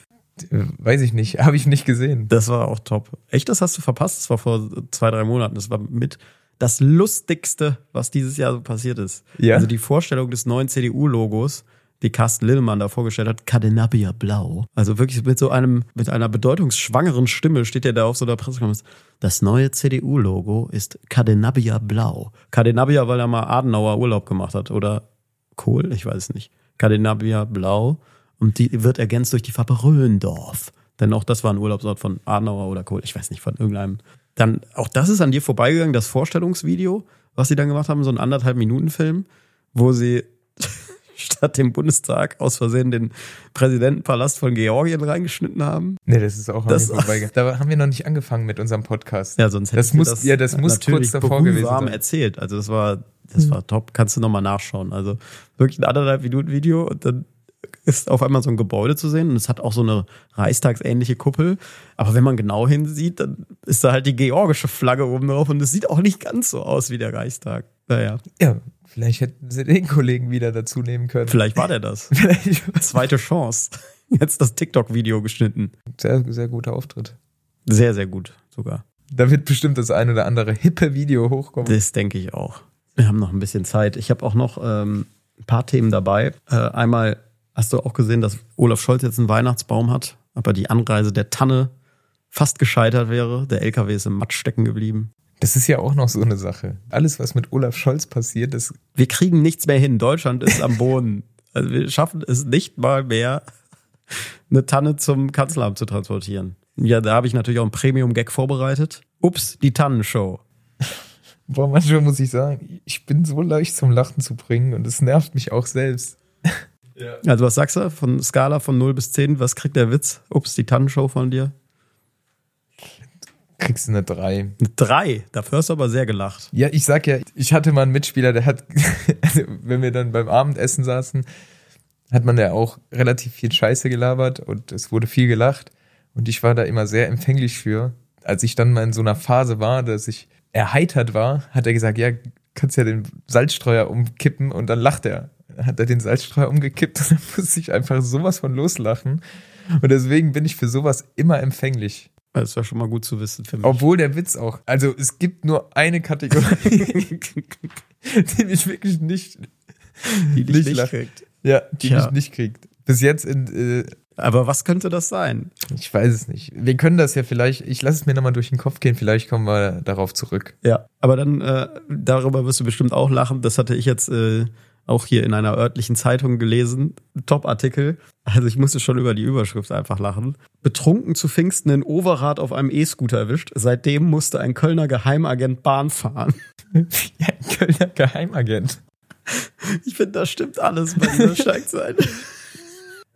Weiß ich nicht, [laughs] habe ich nicht gesehen. Das war auch top. Echt, das hast du verpasst? Das war vor zwei, drei Monaten. Das war mit das Lustigste, was dieses Jahr so passiert ist. Ja? Also die Vorstellung des neuen CDU-Logos, die Carsten Lillemann da vorgestellt hat, Cadenabia Blau. Also wirklich mit so einem, mit einer bedeutungsschwangeren Stimme steht er da auf so einer Pressekonferenz. Das neue CDU-Logo ist Cadenabia Blau. Cadenabia, weil er mal Adenauer Urlaub gemacht hat oder Kohl, ich weiß es nicht. Cadenabia Blau. Und die wird ergänzt durch die Farbe Röndorf. Denn auch das war ein Urlaubsort von Adenauer oder Kohl, ich weiß nicht, von irgendeinem. Dann, auch das ist an dir vorbeigegangen, das Vorstellungsvideo, was sie dann gemacht haben, so ein anderthalb Minuten Film, wo sie [laughs] statt dem Bundestag aus Versehen den Präsidentenpalast von Georgien reingeschnitten haben. Nee, das ist auch das vorbei. [laughs] Da haben wir noch nicht angefangen mit unserem Podcast. Ja, sonst hätte das muss, das ja, das muss kurz davor gewesen sein. erzählt. Also das war, das war top. Kannst du nochmal nachschauen. Also wirklich ein anderthalb Minuten Video und dann ist auf einmal so ein Gebäude zu sehen und es hat auch so eine reichstagsähnliche Kuppel. Aber wenn man genau hinsieht, dann ist da halt die georgische Flagge oben drauf und es sieht auch nicht ganz so aus wie der Reichstag. Naja. Ja, Vielleicht hätten sie den Kollegen wieder dazu nehmen können. Vielleicht war der das. [laughs] Zweite Chance. Jetzt das TikTok-Video geschnitten. Sehr, sehr guter Auftritt. Sehr, sehr gut sogar. Da wird bestimmt das ein oder andere hippe Video hochkommen. Das denke ich auch. Wir haben noch ein bisschen Zeit. Ich habe auch noch ähm, ein paar Themen dabei. Äh, einmal hast du auch gesehen, dass Olaf Scholz jetzt einen Weihnachtsbaum hat, aber die Anreise der Tanne fast gescheitert wäre. Der LKW ist im Matsch stecken geblieben. Das ist ja auch noch so eine Sache. Alles, was mit Olaf Scholz passiert, ist. Wir kriegen nichts mehr hin. Deutschland ist am Boden. [laughs] Also wir schaffen es nicht mal mehr, eine Tanne zum Kanzleramt zu transportieren. Ja, da habe ich natürlich auch einen Premium-Gag vorbereitet. Ups, die Tannenshow. [laughs] Boah, manchmal muss ich sagen, ich bin so leicht zum Lachen zu bringen und es nervt mich auch selbst. Ja. Also was sagst du von Skala von 0 bis 10? Was kriegt der Witz? Ups, die Tannenshow von dir? kriegst du eine 3. Eine 3? Dafür hast du aber sehr gelacht. Ja, ich sag ja, ich hatte mal einen Mitspieler, der hat, [laughs] also wenn wir dann beim Abendessen saßen, hat man ja auch relativ viel Scheiße gelabert und es wurde viel gelacht. Und ich war da immer sehr empfänglich für. Als ich dann mal in so einer Phase war, dass ich erheitert war, hat er gesagt, ja, kannst ja den Salzstreuer umkippen und dann lacht er. Hat er den Salzstreuer umgekippt [laughs] und dann musste ich einfach sowas von loslachen. Und deswegen bin ich für sowas immer empfänglich. Das ist ja schon mal gut zu wissen für mich. Obwohl der Witz auch. Also es gibt nur eine Kategorie, [laughs] die mich wirklich nicht, die dich nicht, nicht kriegt. Ja, die Tja. mich nicht kriegt. Bis jetzt in. Äh, aber was könnte das sein? Ich weiß es nicht. Wir können das ja vielleicht, ich lasse es mir nochmal durch den Kopf gehen, vielleicht kommen wir darauf zurück. Ja, aber dann, äh, darüber wirst du bestimmt auch lachen. Das hatte ich jetzt äh, auch hier in einer örtlichen Zeitung gelesen. Top-Artikel. Also ich musste schon über die Überschrift einfach lachen. Betrunken zu Pfingsten in Overath auf einem E-Scooter erwischt. Seitdem musste ein Kölner Geheimagent Bahn fahren. [laughs] Ja, ein Kölner Geheimagent. Ich finde, das stimmt alles bei dieser [laughs] Steigzeit.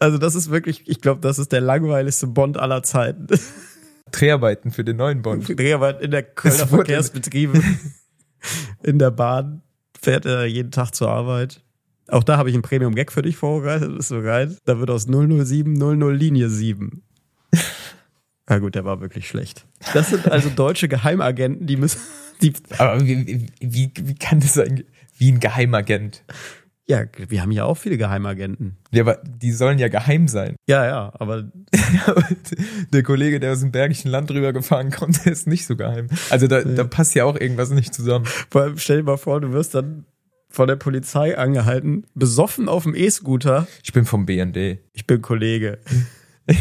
Also das ist wirklich, ich glaube, das ist der langweiligste Bond aller Zeiten. [laughs] Dreharbeiten für den neuen Bond. [laughs] Dreharbeiten in der Kölner Verkehrsbetriebe. [laughs] In der Bahn fährt er jeden Tag zur Arbeit. Auch da habe ich einen Premium-Gag für dich vorbereitet. Das ist so geil. Da wird aus 007 00 Linie 7. Na gut, der war wirklich schlecht. Das sind also deutsche Geheimagenten, die müssen. Die Aber wie, wie, wie kann das sein? Wie ein Geheimagent? Ja, wir haben ja auch viele Geheimagenten. Ja, aber die sollen ja geheim sein. Ja, ja, aber. [laughs] der Kollege, der aus dem Bergischen Land drüber gefahren kommt, der ist nicht so geheim. Also da, ja. da passt ja auch irgendwas nicht zusammen. Vor allem stell dir mal vor, du wirst dann von der Polizei angehalten, besoffen auf dem E-Scooter. Ich bin vom BND. Ich bin Kollege. [laughs]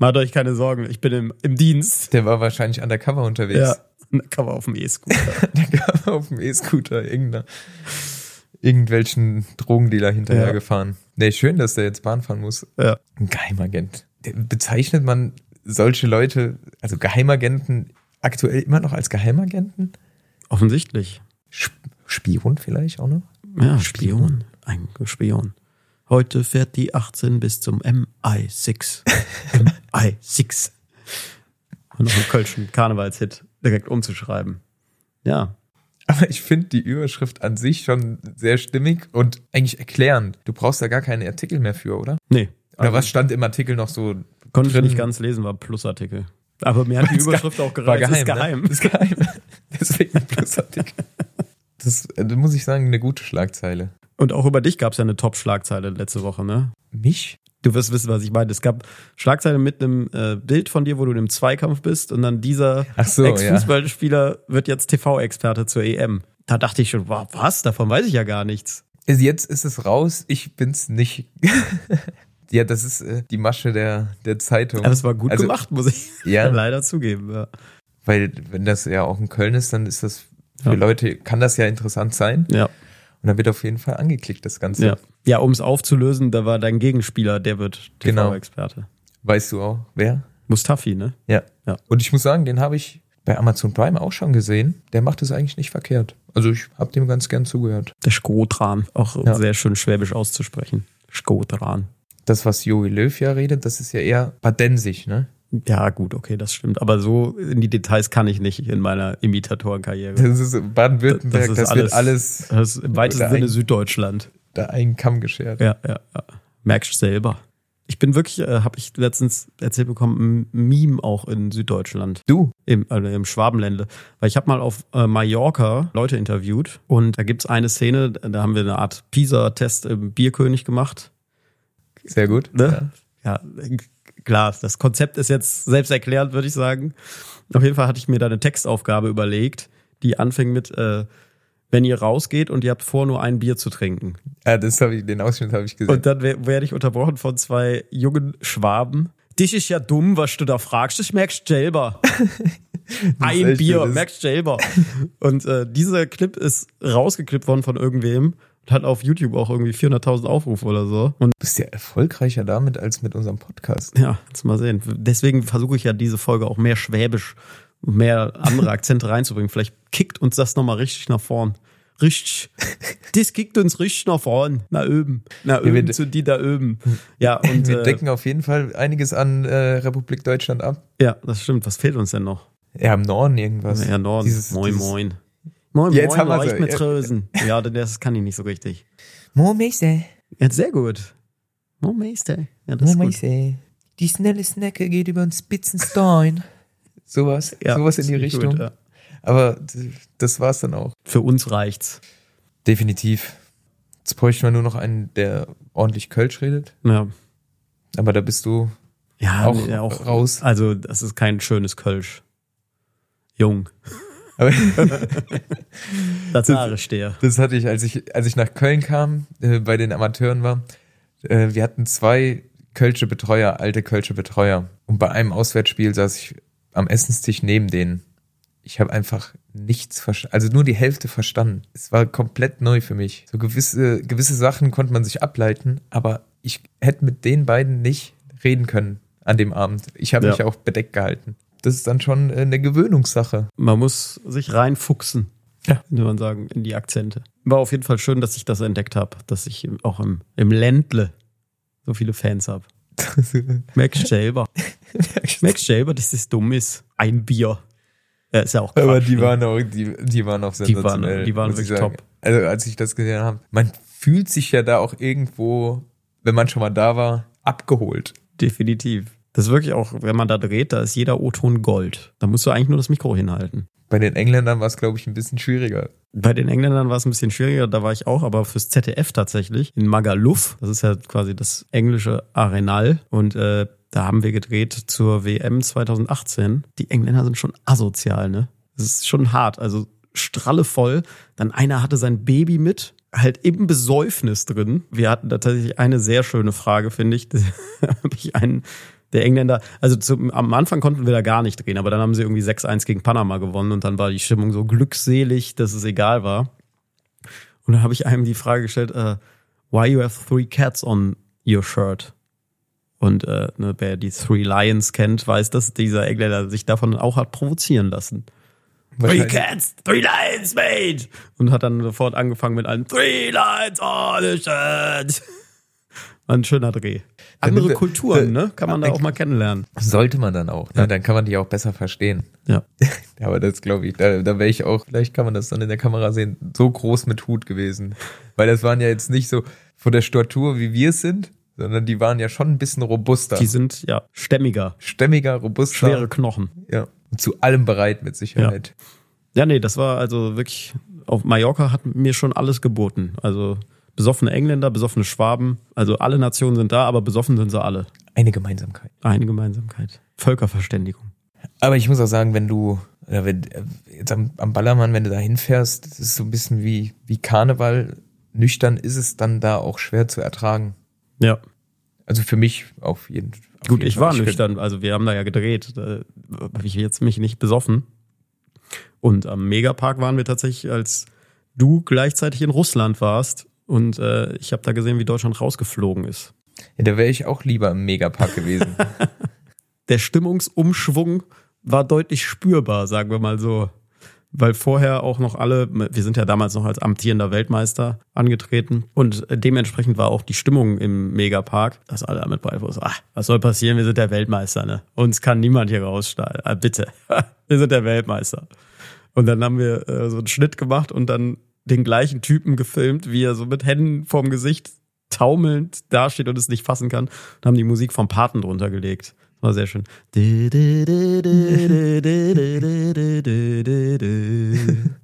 Macht euch keine Sorgen, ich bin im, im Dienst. Der war wahrscheinlich undercover unterwegs. Ja, [laughs] undercover auf dem E-Scooter. undercover auf dem E-Scooter, irgendeiner irgendwelchen Drogendealer hinterher ja. gefahren. Nee, schön, dass der jetzt Bahn fahren muss. Ja. Ein Geheimagent. Bezeichnet man solche Leute, also Geheimagenten, aktuell immer noch als Geheimagenten? Offensichtlich. Spion vielleicht auch noch? Ja, Spion. Spion. Ein Spion. Heute fährt die 18 bis zum MI6. [laughs] MI6. Und noch einen kölschen Karnevalshit direkt umzuschreiben. Ja. Aber ich finde die Überschrift an sich schon sehr stimmig und eigentlich erklärend. Du brauchst da gar keine Artikel mehr für, oder? Nee. Oder was stand im Artikel noch so? Konnte ich drin? nicht ganz lesen, war Plusartikel. Aber mir hat [laughs] die Überschrift auch war gereicht. geheim, ist geheim. Ne? Ist geheim. Deswegen ein Plusartikel. Das, äh, da muss ich sagen, eine gute Schlagzeile. Und auch über dich gab es ja eine Top-Schlagzeile letzte Woche, ne? Mich? Du wirst wissen, was ich meine. Es gab Schlagzeile mit einem äh, Bild von dir, wo du im Zweikampf bist und dann dieser so, Ex-Fußballspieler wird jetzt TV-Experte zur EM. Da dachte ich schon, wow, was? Davon weiß ich ja gar nichts. Jetzt ist es raus, ich bin's nicht. [laughs] ja, das ist äh, die Masche der, der Zeitung. Aber es war gut Also, gemacht, muss ich Ja. [laughs] leider zugeben. Ja. Weil, wenn das ja auch in Köln ist, dann ist das für Ja. Leute, kann das ja interessant sein. Ja, Und dann wird auf jeden Fall angeklickt, das Ganze. ja. ja um es aufzulösen, da war dein Gegenspieler, der wird Genau. TV-Experte. Weißt du auch, wer? Mustafi, ne? Ja. Ja. Und ich muss sagen, den habe ich bei Amazon Prime auch schon gesehen. Der macht es eigentlich nicht verkehrt. Also ich habe dem ganz gern zugehört. Der Skotran, auch Ja. sehr schön schwäbisch auszusprechen. Skotran. Das, was Joey Löw ja redet, das ist ja eher badensig, ne? Ja, gut, okay, das stimmt. Aber so in die Details kann ich nicht in meiner Imitatorenkarriere. Das ist Baden-Württemberg, das, ist wird alles Das ist im weitesten Sinne ein- Süddeutschland. da einen Kamm geschert. Ja, ja, ja. Merkst selber. Ich bin wirklich, äh, habe ich letztens erzählt bekommen, ein Meme auch in Süddeutschland. Du? Im, also im Schwabenländle. Weil ich habe mal auf äh, Mallorca Leute interviewt und da gibt's eine Szene, da haben wir eine Art PISA-Test im Bierkönig gemacht. Sehr gut. Ne? Ja. Klar, das Konzept ist jetzt selbsterklärend, würde ich sagen. Auf jeden Fall hatte ich mir da eine Textaufgabe überlegt, die anfing mit, äh, wenn ihr rausgeht und ihr habt vor, nur ein Bier zu trinken. Ja, das habe ich, den Ausschnitt habe ich gesehen. Und dann wer- werde ich unterbrochen von zwei jungen Schwaben. Dich ist ja dumm, was du da fragst. Ich merkst selber. Ein Bier, das- merkst selber. [laughs] [laughs] Und äh, dieser Clip ist rausgeklippt worden von irgendwem hat auf YouTube auch irgendwie 400.000 Aufrufe oder so. Und du bist ja erfolgreicher damit als mit unserem Podcast. ja, jetzt mal sehen. Deswegen versuche ich ja diese Folge auch mehr Schwäbisch, mehr andere Akzente reinzubringen. Vielleicht kickt uns das nochmal richtig nach vorn. Richtig. Das kickt uns richtig nach vorn. Nach oben. Wir oben de- zu die da oben. Ja, und Wir äh, decken auf jeden Fall einiges an äh, Republik Deutschland ab. ja, das stimmt. Was fehlt uns denn noch? Ja, im Norden irgendwas. Ja, Norden. Dieses, moin, dieses, moin. Moin, Ja, jetzt moin, haben ja. mit Trösen. Ja, das kann ich nicht so richtig. Mo Meister, Ja, sehr gut. Mo Meister. Ja, das Mo ist gut. Meister. Die schnelle Snacke geht über den Spitzenstein. [laughs] Sowas, Ja, sowas in die Richtung. gut, ja. Aber das war's dann auch. Für uns reicht's. Definitiv. Jetzt bräuchten wir nur noch einen, der ordentlich Kölsch redet. Ja. Aber da bist du Ja, Auch nee, auch raus. Also, das ist kein schönes Kölsch. Jung. [laughs] Das das hatte ich, als ich, als ich nach Köln kam, äh, bei den Amateuren war. Äh, wir hatten zwei Kölsche Betreuer, alte Kölsche Betreuer. Und bei einem Auswärtsspiel saß ich am Essenstisch neben denen. Ich habe einfach nichts verstanden, also nur die Hälfte verstanden. Es war komplett neu für mich. So gewisse, gewisse Sachen konnte man sich ableiten, aber ich hätte mit den beiden nicht reden können an dem Abend. Ich habe Ja. mich auch bedeckt gehalten. Das ist dann schon äh, eine Gewöhnungssache. Man muss sich reinfuchsen. Ja. Würde man sagen, in die Akzente. War auf jeden Fall schön, dass ich das entdeckt habe, dass ich auch im, im Ländle so viele Fans habe. [laughs] Selber. Merkst selber, dass das dumm ist. Ein Bier. Ja, ist ja auch Quatsch, Aber die ne? waren auch, die, die waren auch Die waren- sensationell. die waren muss ich wirklich top. Also als ich das gesehen habe, man fühlt sich ja da auch irgendwo, wenn man schon mal da war, abgeholt. Definitiv. Das ist wirklich auch, wenn man da dreht, da ist jeder O-Ton Gold. Da musst du eigentlich nur das Mikro hinhalten. Bei den Engländern war es, glaube ich, ein bisschen schwieriger. Bei den Engländern war es ein bisschen schwieriger, da war ich auch, aber fürs ZDF tatsächlich in Magaluf, das ist ja quasi das englische Arenal und äh, da haben wir gedreht zur WM 2018. Die Engländer sind schon asozial, ne? Das ist schon hart, also stralle voll. Dann einer hatte sein Baby mit, halt im Besäufnis drin. Wir hatten da tatsächlich eine sehr schöne Frage, finde ich. [laughs] Da habe ich einen der Engländer, also zum, am Anfang konnten wir da gar nicht drehen, aber dann haben sie irgendwie 6-1 gegen Panama gewonnen und dann war die Stimmung so glückselig, dass es egal war. Und dann habe ich einem die Frage gestellt, äh, why you have three cats on your shirt? Und äh, ne, wer die Three Lions kennt, weiß, dass dieser Engländer sich davon auch hat provozieren lassen. Three cats, three lions, mate! Und hat dann sofort angefangen mit einem Three lions on the shirt. ein schöner Dreh. Andere Kulturen, ne? Kann man da auch mal kennenlernen. Sollte man dann auch. Ne? Dann kann man die auch besser verstehen. Ja. [laughs] Aber das glaube ich, da, da wäre ich auch, vielleicht kann man das dann in der Kamera sehen, so groß mit Hut gewesen. Weil das waren ja jetzt nicht so von der Statur, wie wir es sind, sondern die waren ja schon ein bisschen robuster. Die sind ja stämmiger. Stämmiger, robuster. Schwere Knochen. Ja. Und zu allem bereit mit Sicherheit. Ja. ja, nee, das war also wirklich, auf Mallorca hat mir schon alles geboten. Also besoffene Engländer, besoffene Schwaben, also alle Nationen sind da, aber besoffen sind sie alle. Eine Gemeinsamkeit. Eine Gemeinsamkeit. Völkerverständigung. Aber ich muss auch sagen, wenn du, oder wenn, jetzt am, am Ballermann, wenn du da hinfährst, das ist so ein bisschen wie, wie Karneval. Nüchtern ist es dann da auch schwer zu ertragen. Ja. Also für mich auf jeden Fall. Gut, ich war nüchtern, also wir haben da ja gedreht. Da habe ich jetzt mich nicht besoffen. Und am Megapark waren wir tatsächlich, als du gleichzeitig in Russland warst und äh, ich habe da gesehen, wie Deutschland rausgeflogen ist. Ja, da wäre ich auch lieber im Megapark gewesen. [laughs] Der Stimmungsumschwung war deutlich spürbar, sagen wir mal so. Weil vorher auch noch alle, wir sind ja damals noch als amtierender Weltmeister angetreten und dementsprechend war auch die Stimmung im Megapark, dass alle damit bei waren, ach, was soll passieren, wir sind der Weltmeister, ne? Uns kann niemand hier raussteigen. Ah, bitte, [laughs] wir sind der Weltmeister. Und dann haben wir äh, so einen Schnitt gemacht und dann den gleichen Typen gefilmt, wie er so mit Händen vorm Gesicht taumelnd dasteht und es nicht fassen kann und haben die Musik vom Paten drunter gelegt. Das war sehr schön. [laughs]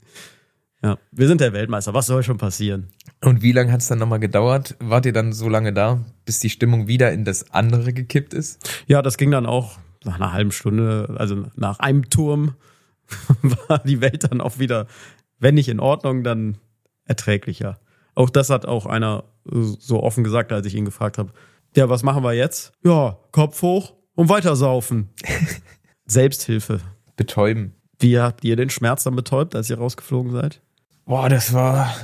Ja, wir sind der Weltmeister. Was soll schon passieren? Und wie lange hat es dann nochmal gedauert? Wart ihr dann so lange da, bis die Stimmung wieder in das andere gekippt ist? Ja, das ging dann auch nach einer halben Stunde, also nach einem Turm [laughs] war die Welt dann auch wieder, wenn nicht in Ordnung, dann erträglicher. Auch das hat auch einer so offen gesagt, als ich ihn gefragt habe. Ja, was machen wir jetzt? Ja, Kopf hoch und weitersaufen. [laughs] Selbsthilfe. Betäuben. Wie habt ihr den Schmerz dann betäubt, als ihr rausgeflogen seid? Boah, das war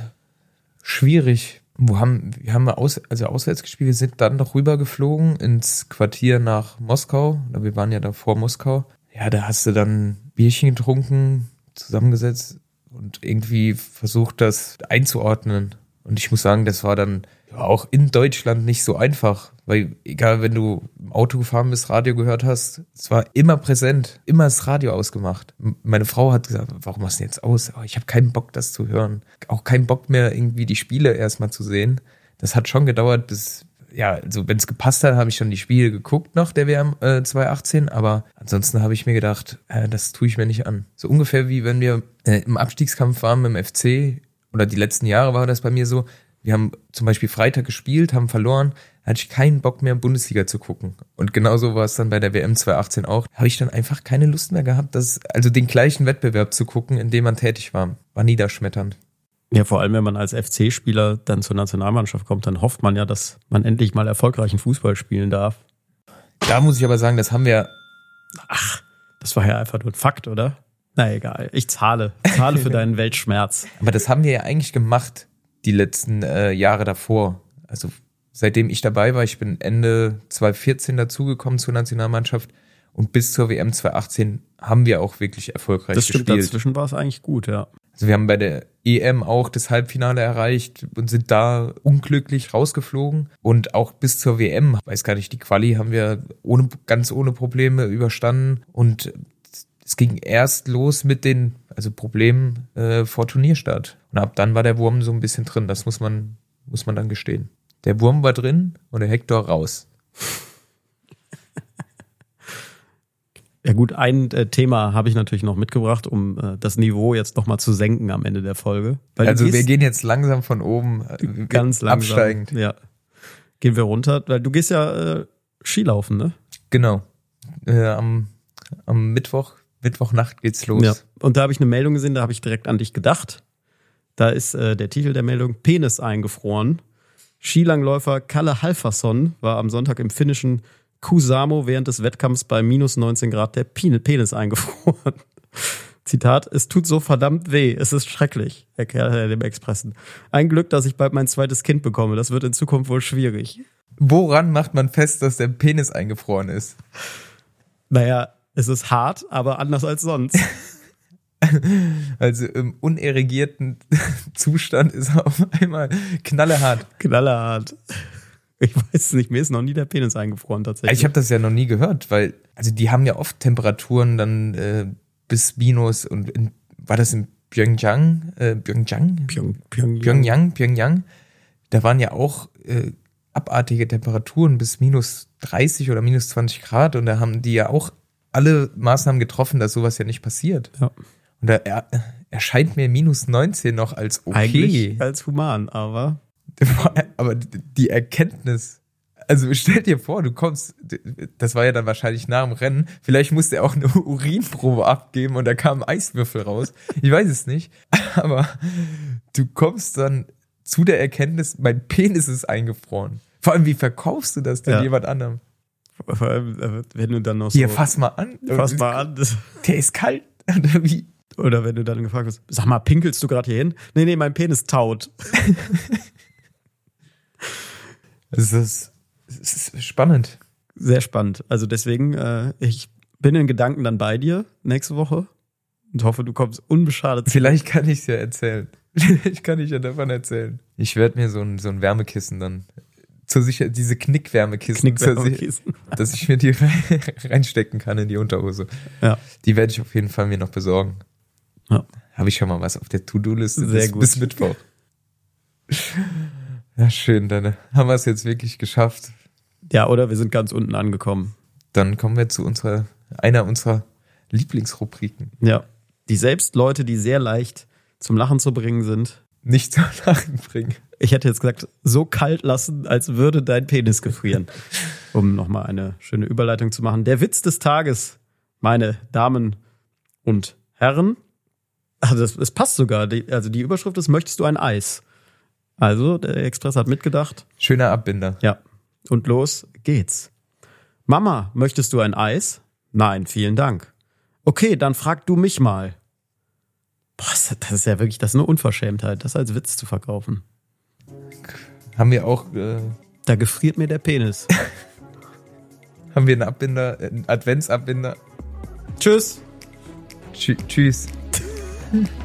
schwierig. Wo haben, wir haben aus, also auswärts gespielt, wir sind dann noch rübergeflogen ins Quartier nach Moskau. Wir waren ja da vor Moskau. Ja, da hast du dann Bierchen getrunken, zusammengesetzt und irgendwie versucht, das einzuordnen. Und ich muss sagen, das war dann auch in Deutschland nicht so einfach, weil egal, wenn du im Auto gefahren bist, Radio gehört hast, es war immer präsent, immer das Radio ausgemacht. Meine Frau hat gesagt, warum machst du jetzt aus? Oh, ich habe keinen Bock, das zu hören. Auch keinen Bock mehr, irgendwie die Spiele erstmal zu sehen. Das hat schon gedauert, bis, ja, also wenn es gepasst hat, habe ich schon die Spiele geguckt nach der WM äh, 2018, aber ansonsten habe ich mir gedacht, äh, das tue ich mir nicht an. So ungefähr wie wenn wir äh, im Abstiegskampf waren mit dem FC oder die letzten Jahre war das bei mir so, wir haben zum Beispiel Freitag gespielt, haben verloren, hatte ich keinen Bock mehr, Bundesliga zu gucken. Und genauso war es dann bei der WM 2018 auch. Habe ich dann einfach keine Lust mehr gehabt, das, also den gleichen Wettbewerb zu gucken, in dem man tätig war. War niederschmetternd. Ja, vor allem, wenn man als FC-Spieler dann zur Nationalmannschaft kommt, dann hofft man ja, dass man endlich mal erfolgreichen Fußball spielen darf. Da muss ich aber sagen, das haben wir. Ach, das war ja einfach nur ein Fakt, oder? Na egal, ich zahle. Zahle für [laughs] deinen Weltschmerz. Aber das haben wir ja eigentlich gemacht die letzten äh, Jahre davor. Also seitdem ich dabei war, ich bin Ende 2014 dazugekommen zur Nationalmannschaft und bis zur WM 2018 haben wir auch wirklich erfolgreich das stimmt, gespielt. Dazwischen war es eigentlich gut, ja. Also wir haben bei der EM auch das Halbfinale erreicht und sind da unglücklich rausgeflogen und auch bis zur WM, weiß gar nicht, die Quali haben wir ohne ganz ohne Probleme überstanden und es ging erst los mit den also Problemen äh, vor Turnierstart. Und ab dann war der Wurm so ein bisschen drin. Das muss man, muss man dann gestehen. Der Wurm war drin und der Hector raus. Ja gut, ein äh, Thema habe ich natürlich noch mitgebracht, um äh, das Niveau jetzt noch mal zu senken am Ende der Folge. Weil also wir gehen jetzt langsam von oben äh, ganz langsam, absteigend. Ja, gehen wir runter, weil du gehst ja äh, Skilaufen, ne? Genau. Äh, am, am Mittwoch Mittwochnacht geht's los. Ja. Und da habe ich eine Meldung gesehen, da habe ich direkt an dich gedacht. Da ist äh, der Titel der Meldung Penis eingefroren. Skilangläufer Kalle Halfason war am Sonntag im finnischen Kusamo während des Wettkampfs bei minus 19 Grad der Penis eingefroren. [laughs] Zitat, es tut so verdammt weh, es ist schrecklich, erklärt er dem Expressen. Ein Glück, dass ich bald mein zweites Kind bekomme, das wird in Zukunft wohl schwierig. Woran macht man fest, dass der Penis eingefroren ist? Naja, es ist hart, aber anders als sonst. [laughs] Also im unerregierten [laughs] Zustand ist er auf einmal knallehart. Knallehart. Ich weiß nicht, mir ist noch nie der Penis eingefroren tatsächlich. Ich habe das ja noch nie gehört, weil, also die haben ja oft Temperaturen dann äh, bis minus und in, war das in Pyeongchang, äh, Pyeongchang? Pyong, Pyongyang. Pyongyang, Pyongyang, da waren ja auch äh, abartige Temperaturen bis minus 30 oder minus 20 Grad und da haben die ja auch alle Maßnahmen getroffen, dass sowas ja nicht passiert. Ja. Und da er, erscheint mir minus 19 noch als okay. Eigentlich als human, aber [laughs] Aber die Erkenntnis, also stell dir vor, du kommst, das war ja dann wahrscheinlich nach dem Rennen, vielleicht musste er auch eine [laughs] Urinprobe abgeben und da kam ein Eiswürfel raus. Ich weiß es nicht, [laughs] aber du kommst dann zu der Erkenntnis, mein Penis ist eingefroren. Vor allem, wie verkaufst du das denn Ja. jemand anderem? vor allem, äh, wenn du dann noch Hier, so. fass mal an. fass mal an. Der ist kalt. Oder wie? oder wenn du dann gefragt wirst, sag mal, pinkelst du gerade hier hin? Nee, nee, mein Penis taut. Es ist, es ist spannend. Sehr spannend. Also deswegen, äh, ich bin in Gedanken dann bei dir nächste Woche und hoffe, du kommst unbeschadet. Vielleicht kann ich es ja erzählen. [laughs] Vielleicht kann ich ja davon erzählen. Ich werde mir so ein, so ein Wärmekissen dann zur Sicherheit, diese Knickwärmekissen, zur Sicher- Knickwärmekissen. [laughs] dass ich mir die rein- reinstecken kann in die Unterhose. Ja. Die werde ich auf jeden Fall mir noch besorgen. Ja. Habe ich schon mal was auf der To-Do-Liste Sehr bis, gut. bis Mittwoch. [laughs] Ja, schön, dann haben wir es jetzt wirklich geschafft. ja, oder wir sind ganz unten angekommen. Dann kommen wir zu unserer, einer unserer Lieblingsrubriken. Ja. Die selbst Leute, die sehr leicht zum Lachen zu bringen sind. Nicht zum [laughs] Lachen bringen. Ich hätte jetzt gesagt, so kalt lassen, als würde dein Penis gefrieren. [laughs] Um nochmal eine schöne Überleitung zu machen. Der Witz des Tages, meine Damen und Herren. Also es, passt sogar. Die, also die Überschrift ist, möchtest du ein Eis? Also der Express hat mitgedacht. Schöner Abbinder. Ja. Und los geht's. Mama, möchtest du ein Eis? Nein, vielen Dank. Okay, dann frag du mich mal. Boah, das ist ja wirklich, das ist eine Unverschämtheit, das als Witz zu verkaufen. Haben wir auch, äh, Da gefriert mir der Penis. [laughs] haben wir einen Abbinder, einen Adventsabbinder. Tschüss. Tschü tschüss. [laughs]